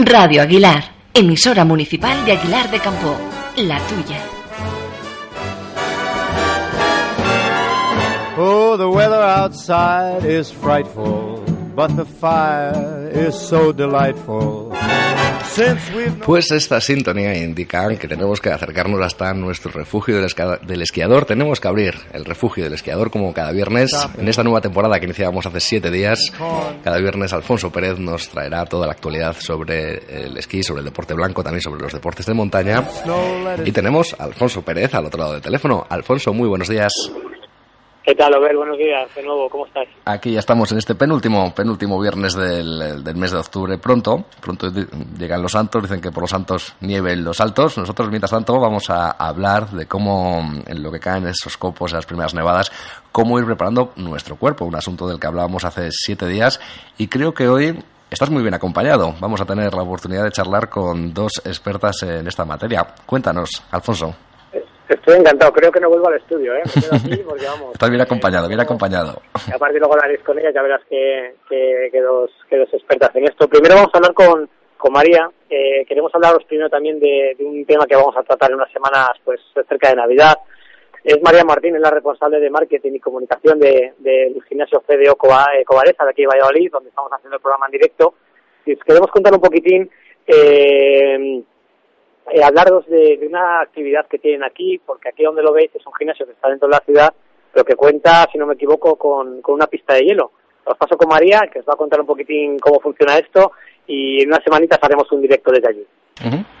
Radio Aguilar, emisora municipal de Aguilar de Campo, la tuya. Oh, the weather outside is frightful, but the fire is so delightful. Pues esta sintonía indica que tenemos que acercarnos hasta nuestro refugio del, esquiador. Tenemos que abrir el refugio del esquiador como cada viernes. En esta nueva temporada que iniciábamos hace siete días, cada viernes Alfonso Pérez nos traerá toda la actualidad sobre el esquí, sobre el deporte blanco, también sobre los deportes de montaña. Y tenemos Alfonso Pérez al otro lado del teléfono. Alfonso, muy buenos días. ¿Qué tal, Obel? Buenos días de nuevo, ¿cómo estás? Aquí ya estamos en este penúltimo, penúltimo viernes del, mes de octubre. Pronto, pronto llegan los santos, dicen que por los santos nieven los altos. Nosotros, mientras tanto, vamos a hablar de cómo, en lo que caen esos copos, las primeras nevadas, cómo ir preparando nuestro cuerpo, un asunto del que hablábamos hace siete días. Y creo que hoy estás muy bien acompañado. Vamos a tener la oportunidad de charlar con dos expertas en esta materia. Cuéntanos, Alfonso. Estoy encantado, creo que no vuelvo al estudio, ¿eh? Me quedo aquí porque vamos. Estás bien acompañado, bien acompañado. Y aparte luego hablaréis con ella, ya verás que, que, dos, que dos expertas en esto. Primero vamos a hablar con, con María. Eh, queremos hablaros primero también de, un tema que vamos a tratar en unas semanas pues cerca de Navidad. Es María Martín, es la responsable de marketing y comunicación del de, gimnasio FDO eh, Covaresa de aquí de Valladolid, donde estamos haciendo el programa en directo. Y os queremos contar un poquitín eh, eh, hablaros de, una actividad que tienen aquí, porque aquí donde lo veis es un gimnasio que está dentro de la ciudad, pero que cuenta, si no me equivoco, con, con una pista de hielo. Os paso con María, que os va a contar un poquitín cómo funciona esto, y en unas semanitas haremos un directo desde allí.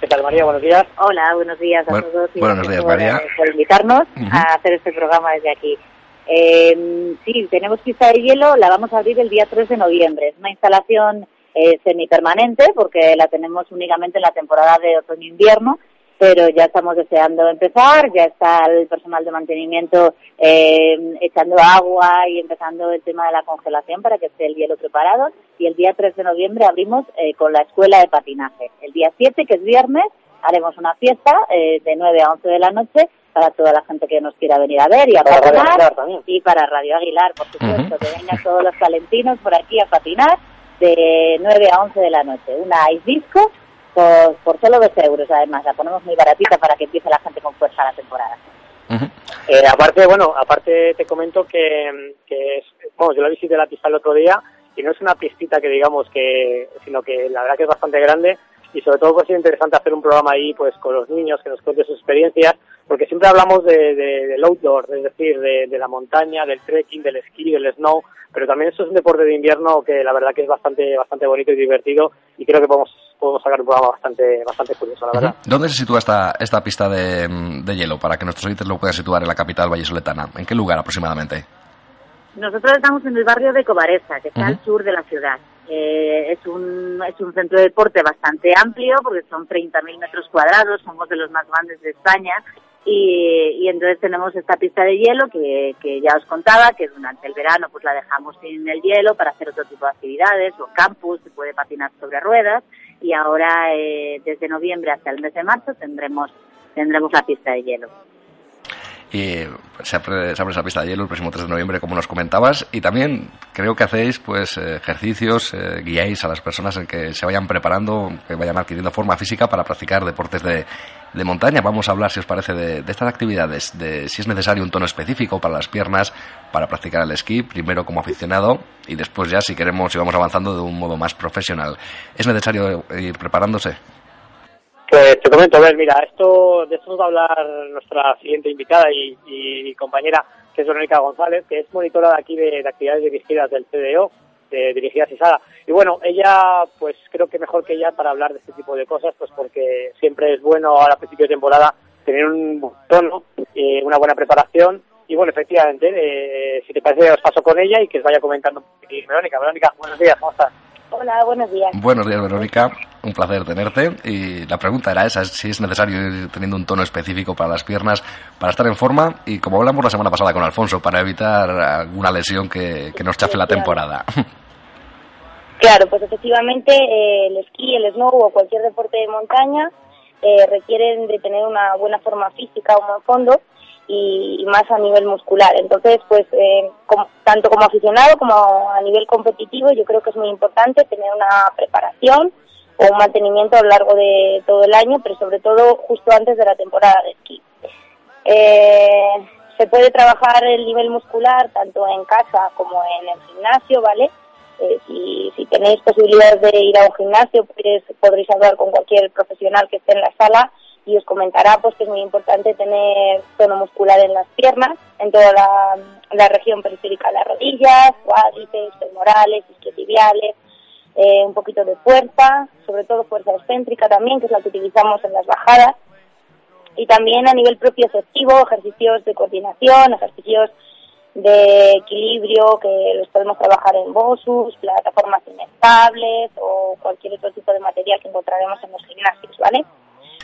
¿Qué tal, María? Buenos días. Hola, buenos días a todos. Y buenos días, María. Por, invitarnos a hacer este programa desde aquí. Eh, sí, tenemos pista de hielo, la vamos a abrir el día 3 de noviembre. Es una instalación eh, semipermanente porque la tenemos únicamente en la temporada de otoño-invierno, pero ya estamos deseando empezar, ya está el personal de mantenimiento eh, echando agua y empezando el tema de la congelación para que esté el hielo preparado. Y el día 3 de noviembre abrimos eh, con la escuela de patinaje. El día 7, que es viernes, haremos una fiesta eh, de 9 a 11 de la noche para toda la gente que nos quiera venir a ver y a patinar y para Radio Aguilar, por supuesto, que vengan todos los calentinos por aquí a patinar de 9 a 11 de la noche. Una ice disco por, por solo 2 euros, además. La ponemos muy baratita para que empiece la gente con fuerza la temporada. eh, aparte, bueno, aparte te comento que, que es, bueno, yo la visité la pista el otro día y no es una pistita que digamos que, sino que la verdad que es bastante grande y sobre todo pues es interesante hacer un programa ahí pues con los niños que nos cuenten sus experiencias porque siempre hablamos de, del outdoor, es decir, de, de, la montaña, del trekking, del esquí, del snow, pero también eso es un deporte de invierno que la verdad que es bastante bastante bonito y divertido y creo que podemos podemos sacar un programa bastante bastante curioso, la verdad. ¿Dónde se sitúa esta esta pista de, de hielo para que nuestros oyentes lo puedan situar en la capital vallesoletana? ¿En qué lugar aproximadamente? Nosotros estamos en el barrio de Cobaresa, que está al sur de la ciudad. Eh, es, un, es un centro de deporte bastante amplio porque son 30.000 metros cuadrados, somos de los más grandes de España. Y, entonces tenemos esta pista de hielo que, que ya os contaba, que durante el verano pues la dejamos sin el hielo para hacer otro tipo de actividades, o campus, se puede patinar sobre ruedas, y ahora eh, desde noviembre hasta el mes de marzo tendremos, tendremos la pista de hielo y se abre, esa pista de hielo el próximo 3 de noviembre, como nos comentabas, y también creo que hacéis pues ejercicios, eh, guiáis a las personas en que se vayan preparando, que vayan adquiriendo forma física para practicar deportes de, de montaña. Vamos a hablar, si os parece, de, de, estas actividades, de si es necesario un tono específico para las piernas, para practicar el esquí, primero como aficionado y después ya, si queremos, si vamos avanzando de un modo más profesional. ¿Es necesario ir preparándose? Pues te comento, a ver, mira, esto, de esto nos va a hablar nuestra siguiente invitada y, compañera, que es Verónica González, que es monitora de aquí de, actividades dirigidas del CDO, de dirigidas ISADA. Y bueno, ella, pues creo que mejor que ella para hablar de este tipo de cosas, pues porque siempre es bueno ahora a principio de temporada tener un tono, eh, una buena preparación. Y bueno, efectivamente, eh, si te parece, os paso con ella y que os vaya comentando. Verónica, Verónica, buenos días, ¿cómo estás? Hola, buenos días. Buenos días, Verónica. Un placer tenerte. Y la pregunta era esa, si es necesario ir teniendo un tono específico para las piernas para estar en forma y como hablamos la semana pasada con Alfonso, para evitar alguna lesión que, nos chafe la temporada. Claro, pues efectivamente eh, el esquí, el snow o cualquier deporte de montaña eh, requieren de tener una buena forma física o en fondo y, más a nivel muscular. Entonces, pues eh, tanto como aficionado como a nivel competitivo, yo creo que es muy importante tener una preparación o un mantenimiento a lo largo de todo el año, pero sobre todo justo antes de la temporada de esquí. Eh, se puede trabajar el nivel muscular tanto en casa como en el gimnasio, ¿vale? Eh, si, si tenéis posibilidades de ir a un gimnasio, pues, podréis hablar con cualquier profesional que esté en la sala y os comentará pues que es muy importante tener tono muscular en las piernas, en toda la, región periférica de las rodillas, cuádriceps, femorales, isquiotibiales, eh, un poquito de fuerza, sobre todo fuerza excéntrica también, que es la que utilizamos en las bajadas, y también a nivel propio efectivo, ejercicios de coordinación, ejercicios de equilibrio que los podemos trabajar en BOSUS, plataformas inestables o cualquier otro tipo de material que encontraremos en los gimnasios, ¿vale?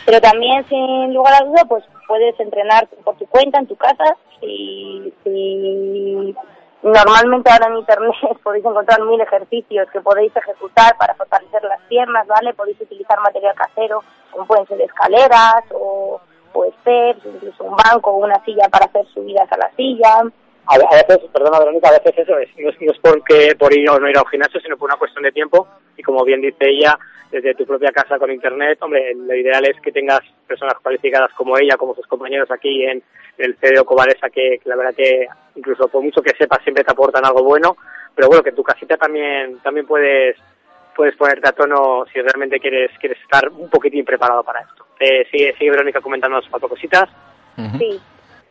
Pero también, sin lugar a duda, pues puedes entrenar por tu cuenta, en tu casa. Y, normalmente ahora en Internet podéis encontrar mil ejercicios que podéis ejecutar para fortalecer las piernas, ¿vale? Podéis utilizar material casero, como pueden ser escaleras o, o steps, incluso un banco o una silla para hacer subidas a la silla. A veces, perdona Verónica, a veces eso es, no es, no es porque por ir o no ir a un gimnasio, sino por una cuestión de tiempo. Y como bien dice ella, desde tu propia casa con internet, hombre, lo ideal es que tengas personas cualificadas como ella, como sus compañeros aquí en el CDO Covaresa, que, la verdad que incluso por mucho que sepas siempre te aportan algo bueno, pero bueno, que en tu casita también, también puedes puedes ponerte a tono si realmente quieres quieres estar un poquitín preparado para esto. Eh, sigue, sigue Verónica comentándonos cuatro cositas. Sí,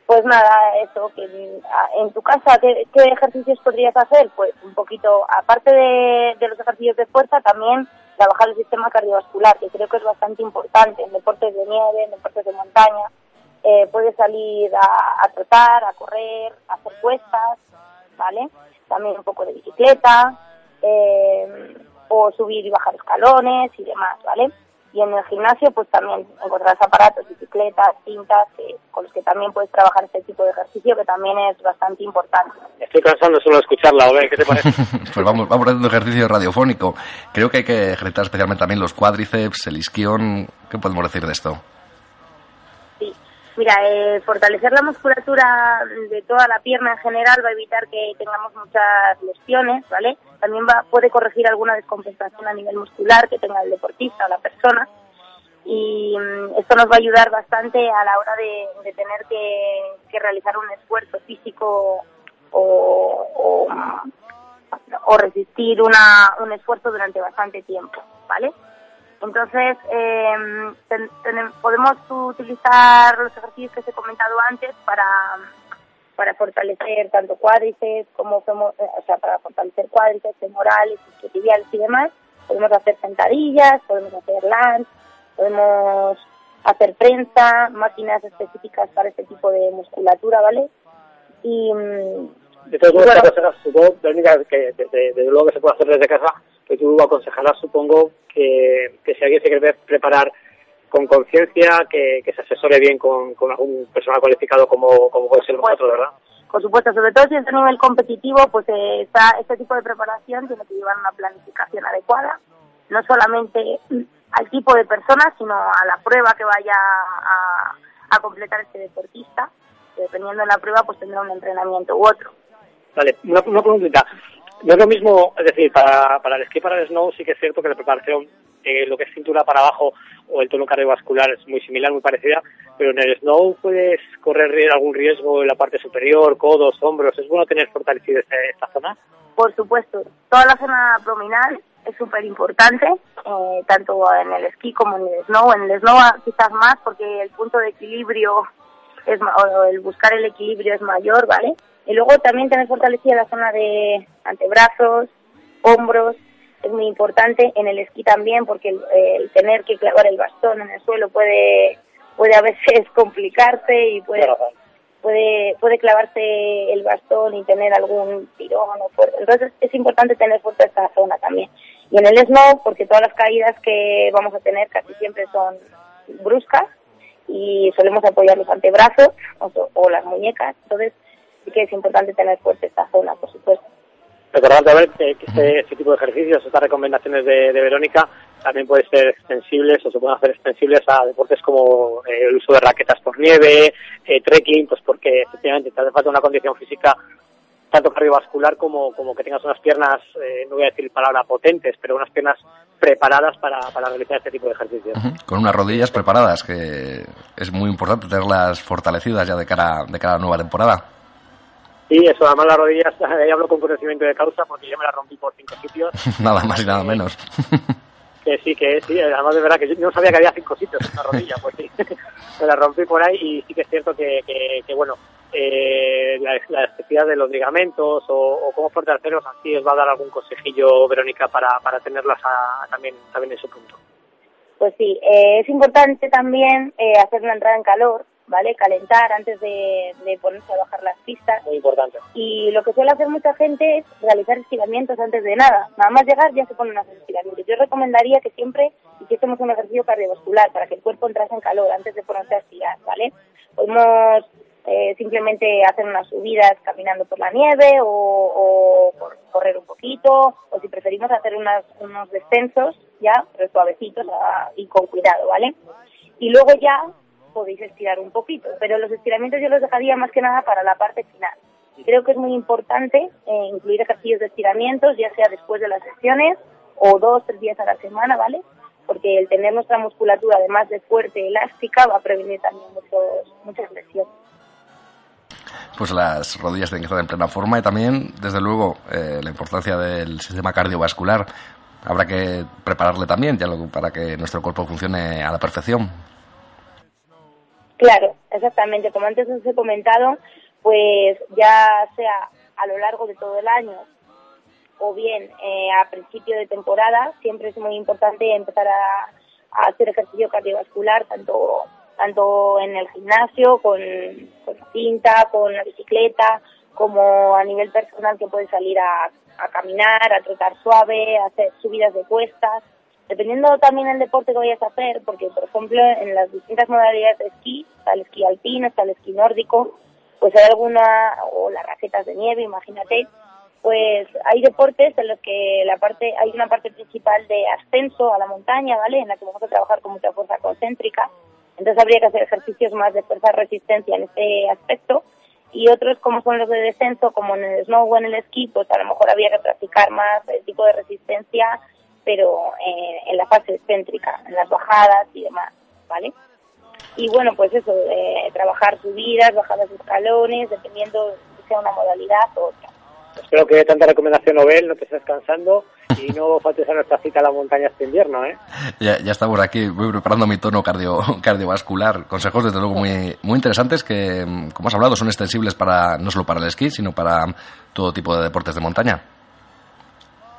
pues nada, eso, que en tu casa, ¿qué, ejercicios podrías hacer? Pues un poquito, aparte de, de los ejercicios de fuerza, también trabajar el sistema cardiovascular, que creo que es bastante importante en deportes de nieve, en deportes de montaña. Eh, puedes salir a, a, trotar, a correr, a hacer cuestas, ¿vale? También un poco de bicicleta, eh, o subir y bajar escalones y demás, ¿vale? Y en el gimnasio, pues también encontrarás aparatos, bicicletas, cintas, con los que también puedes trabajar este tipo de ejercicio, que también es bastante importante. Estoy cansando solo de escucharla, ¿o ¿qué te parece? pues vamos, vamos haciendo ejercicio radiofónico. Creo que hay que ejercitar especialmente también los cuádriceps, el isquión. ¿Qué podemos decir de esto? Mira, eh, fortalecer la musculatura de toda la pierna en general va a evitar que tengamos muchas lesiones, ¿vale? También va, puede corregir alguna descompensación a nivel muscular que tenga el deportista o la persona. Y mm, esto nos va a ayudar bastante a la hora de, tener que, realizar un esfuerzo físico o, o, resistir una, un esfuerzo durante bastante tiempo, ¿vale? Entonces, eh, podemos utilizar los ejercicios que os he comentado antes para, para fortalecer tanto cuádriceps como, o sea, para fortalecer cuádriceps, femorales, isquiotibiales y demás. Podemos hacer sentadillas, podemos hacer lunge, podemos hacer prensa, máquinas específicas para este tipo de musculatura, ¿vale? Y, mm, de supongo, que desde, luego que se puede hacer desde casa, que tú aconsejarás, supongo, que, que si alguien se quiere preparar con conciencia, que, se asesore bien con, con algún personal cualificado como, como puede ser vosotros, ¿verdad? Por supuesto, sobre todo si es a nivel competitivo, pues eh, está, este tipo de preparación tiene que llevar una planificación adecuada, no solamente al tipo de personas, sino a la prueba que vaya a, a completar este deportista. Dependiendo de la prueba, pues tendrá un entrenamiento u otro. Vale, una, una preguntita. No es lo mismo, es decir, para, para el esquí para el snow sí que es cierto que la preparación, eh, lo que es cintura para abajo o el tono cardiovascular es muy similar, muy parecida, pero en el snow puedes correr algún riesgo en la parte superior, codos, hombros. ¿Es bueno tener fortalecida esta, zona? Por supuesto, toda la zona abdominal es súper importante, eh, tanto en el esquí como en el snow. En el snow quizás más porque el punto de equilibrio es, o el buscar el equilibrio es mayor, ¿vale? Y luego también tener fortalecida la zona de antebrazos, hombros, es muy importante. En el esquí también, porque el, tener que clavar el bastón en el suelo puede, puede a veces complicarse y puede, puede, puede clavarse el bastón y tener algún tirón o fuerte. Entonces es importante tener fuerte esta zona también. Y en el snow, porque todas las caídas que vamos a tener casi siempre son bruscas y solemos apoyar los antebrazos o, las muñecas, entonces sí que es importante tener fuerte esta zona, por supuesto. Recordando a ver que este, este, tipo de ejercicios, estas recomendaciones de, Verónica, también pueden ser extensibles o se pueden hacer extensibles a deportes como eh, el uso de raquetas por nieve, eh, trekking, pues porque efectivamente te hace falta una condición física tanto cardiovascular como, como que tengas unas piernas, eh, no voy a decir palabra potentes, pero unas piernas preparadas para, para realizar este tipo de ejercicios. Con unas rodillas preparadas, que es muy importante tenerlas fortalecidas ya de cara, de cara a la nueva temporada. Sí, eso, además las rodillas, ahí hablo con conocimiento de causa porque yo me las rompí por cinco sitios. nada más y nada menos. que sí, que sí, además de verdad que yo no sabía que había cinco sitios en la rodilla, pues sí, me la rompí por ahí y sí que es cierto que, que, bueno, eh, la, la de los ligamentos o, cómo fortalecerlos, así os va a dar algún consejillo, Verónica, para, para tenerlas también, también en su punto. Pues sí, eh, es importante también eh, hacer una entrada en calor, ¿vale? Calentar antes de, ponerse a bajar las pistas. Muy importante. Y lo que suele hacer mucha gente es realizar estiramientos antes de nada. Nada más llegar ya se ponen a hacer estiramientos. Yo recomendaría que siempre hiciésemos un ejercicio cardiovascular para que el cuerpo entrase en calor antes de ponerse a estirar, ¿vale? Podemos eh, simplemente hacer unas subidas caminando por la nieve o, correr un poquito o si preferimos hacer unos descensos ya, pero suavecitos ah, y con cuidado, ¿vale? Y luego ya podéis estirar un poquito, pero los estiramientos yo los dejaría más que nada para la parte final. Creo que es muy importante eh, incluir ejercicios de estiramientos, ya sea después de las sesiones o dos, tres días a la semana, ¿vale? Porque el tener nuestra musculatura, además de fuerte, elástica, va a prevenir también muchos, muchas lesiones pues las rodillas tienen que estar en plena forma y también, desde luego, eh, la importancia del sistema cardiovascular. Habrá que prepararle también ya para que nuestro cuerpo funcione a la perfección. Claro, exactamente. Como antes os he comentado, pues ya sea a lo largo de todo el año o bien eh, a principio de temporada, siempre es muy importante empezar a, hacer ejercicio cardiovascular, tanto tanto en el gimnasio, con, la cinta, con la bicicleta, como a nivel personal que puedes salir a, a caminar, a trotar suave, a hacer subidas de cuestas. Dependiendo también del deporte que vayas a hacer, porque por ejemplo en las distintas modalidades de esquí, está el esquí alpino, está el esquí nórdico, pues hay alguna, o las raquetas de nieve, imagínate, pues hay deportes en los que la parte, hay una parte principal de ascenso a la montaña, ¿vale? En la que vamos a trabajar con mucha fuerza concéntrica, entonces habría que hacer ejercicios más de fuerza resistencia en este aspecto, y otros como son los de descenso, como en el snow o en el esquí, pues a lo mejor habría que practicar más el tipo de resistencia pero eh, en la fase excéntrica, en las bajadas y demás, ¿vale? Y bueno, pues eso, eh, trabajar subidas, bajadas de escalones, dependiendo si sea una modalidad u otra. Espero que tanta recomendación Nobel no te estés cansando y no faltes a nuestra cita a la montaña este invierno, ¿eh? Ya, ya estamos aquí, voy preparando mi tono cardio, cardiovascular. Consejos, desde luego, muy, muy interesantes que, como has hablado, son extensibles para no solo para el esquí, sino para todo tipo de deportes de montaña.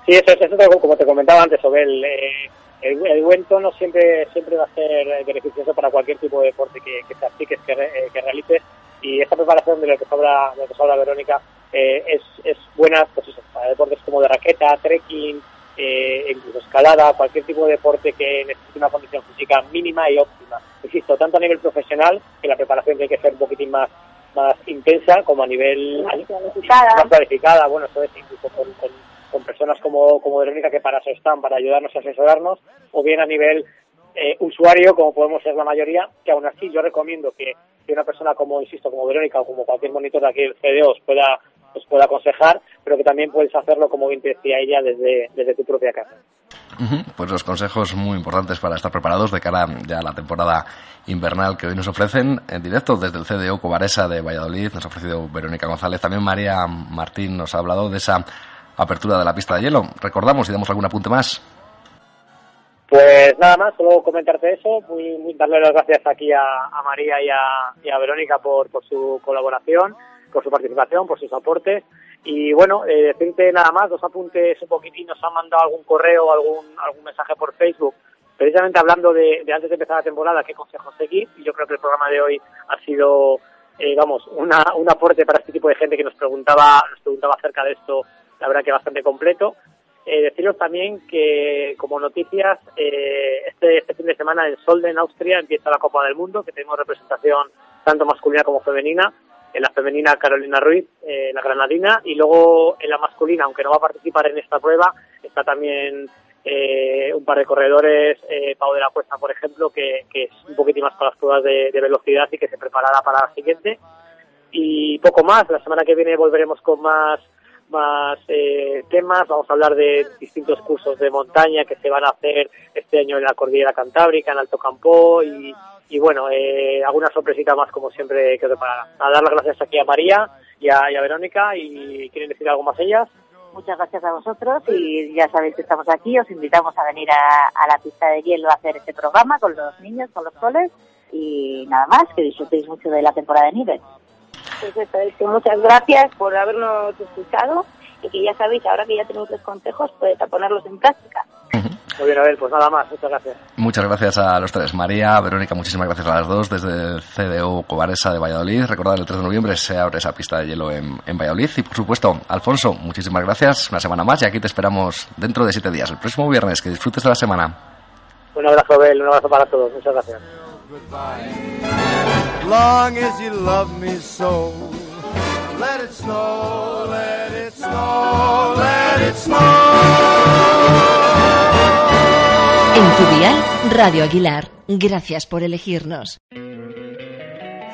Sí, eso, es como te comentaba antes, sobre eh, el, el, buen tono siempre siempre va a ser beneficioso para cualquier tipo de deporte que, que practiques, que, eh, que realices. Y esta preparación de lo que habla, de lo que habla Verónica eh, es, es buena pues para deportes como de raqueta, trekking, eh, incluso escalada, cualquier tipo de deporte que necesite una condición física mínima y óptima. Insisto, tanto a nivel profesional, que la preparación tiene que ser un poquitín más más intensa, como a nivel más planificada, más planificada bueno, eso es incluso con con personas como, como Verónica que para eso están, para ayudarnos y asesorarnos, o bien a nivel eh, usuario, como podemos ser la mayoría, que aún así yo recomiendo que, una persona como, insisto, como Verónica o como cualquier monitor de aquí del CDO os pueda, os pueda aconsejar, pero que también puedes hacerlo, como bien te decía ella, desde, desde tu propia casa. Pues los consejos muy importantes para estar preparados de cara ya a la temporada invernal que hoy nos ofrecen en directo desde el CDO Cobaresa de Valladolid. Nos ha ofrecido Verónica González. También María Martín nos ha hablado de esa apertura de la pista de hielo. Recordamos y damos algún apunte más. Pues nada más, solo comentarte eso, muy, muy darle las gracias aquí a, María y a, Verónica por, por su colaboración, por su participación, por sus aportes. Y bueno, eh, decirte nada más, dos apuntes un poquitín, nos han mandado algún correo, algún, algún mensaje por Facebook, precisamente hablando de, antes de empezar la temporada, qué consejos seguir. Y yo creo que el programa de hoy ha sido, eh, vamos, una, un aporte para este tipo de gente que nos preguntaba, nos preguntaba acerca de esto la verdad que bastante completo. Eh, deciros también que, como noticias, eh, este, este fin de semana en Solde, en Austria, empieza la Copa del Mundo, que tenemos representación tanto masculina como femenina. En la femenina, Carolina Ruiz, eh, la granadina, y luego en la masculina, aunque no va a participar en esta prueba, está también eh, un par de corredores, eh, Pau de la Cuesta, por ejemplo, que, que, es un poquitín más para las pruebas de, de velocidad y que se preparará para la siguiente. Y poco más, la semana que viene volveremos con más más eh, temas. Vamos a hablar de distintos cursos de montaña que se van a hacer este año en la Cordillera Cantábrica, en Alto Campo y, y bueno, eh, alguna sorpresita más como siempre que preparará. A dar las gracias aquí a María y a, Verónica y quieren decir algo más ellas. Muchas gracias a vosotros y ya sabéis que estamos aquí. Os invitamos a venir a, la pista de hielo a hacer este programa con los niños, con los coles y nada más, que disfrutéis mucho de la temporada de nieve. Perfecto, es que muchas gracias por habernos escuchado y que ya sabéis, ahora que ya tenéis los consejos, pues a ponerlos en práctica. Muy bien, Abel, pues nada más, muchas gracias. Muchas gracias a los tres. María, Verónica, muchísimas gracias a las dos desde el CDO Cobaresa de Valladolid. Recordad, el 3 de noviembre se abre esa pista de hielo en, en, Valladolid. Y por supuesto, Alfonso, muchísimas gracias. Una semana más y aquí te esperamos dentro de siete días, el próximo viernes. Que disfrutes de la semana. Un abrazo, Abel, un abrazo para todos. Muchas gracias. Snow. En tu dial, Radio Aguilar. Gracias por elegirnos.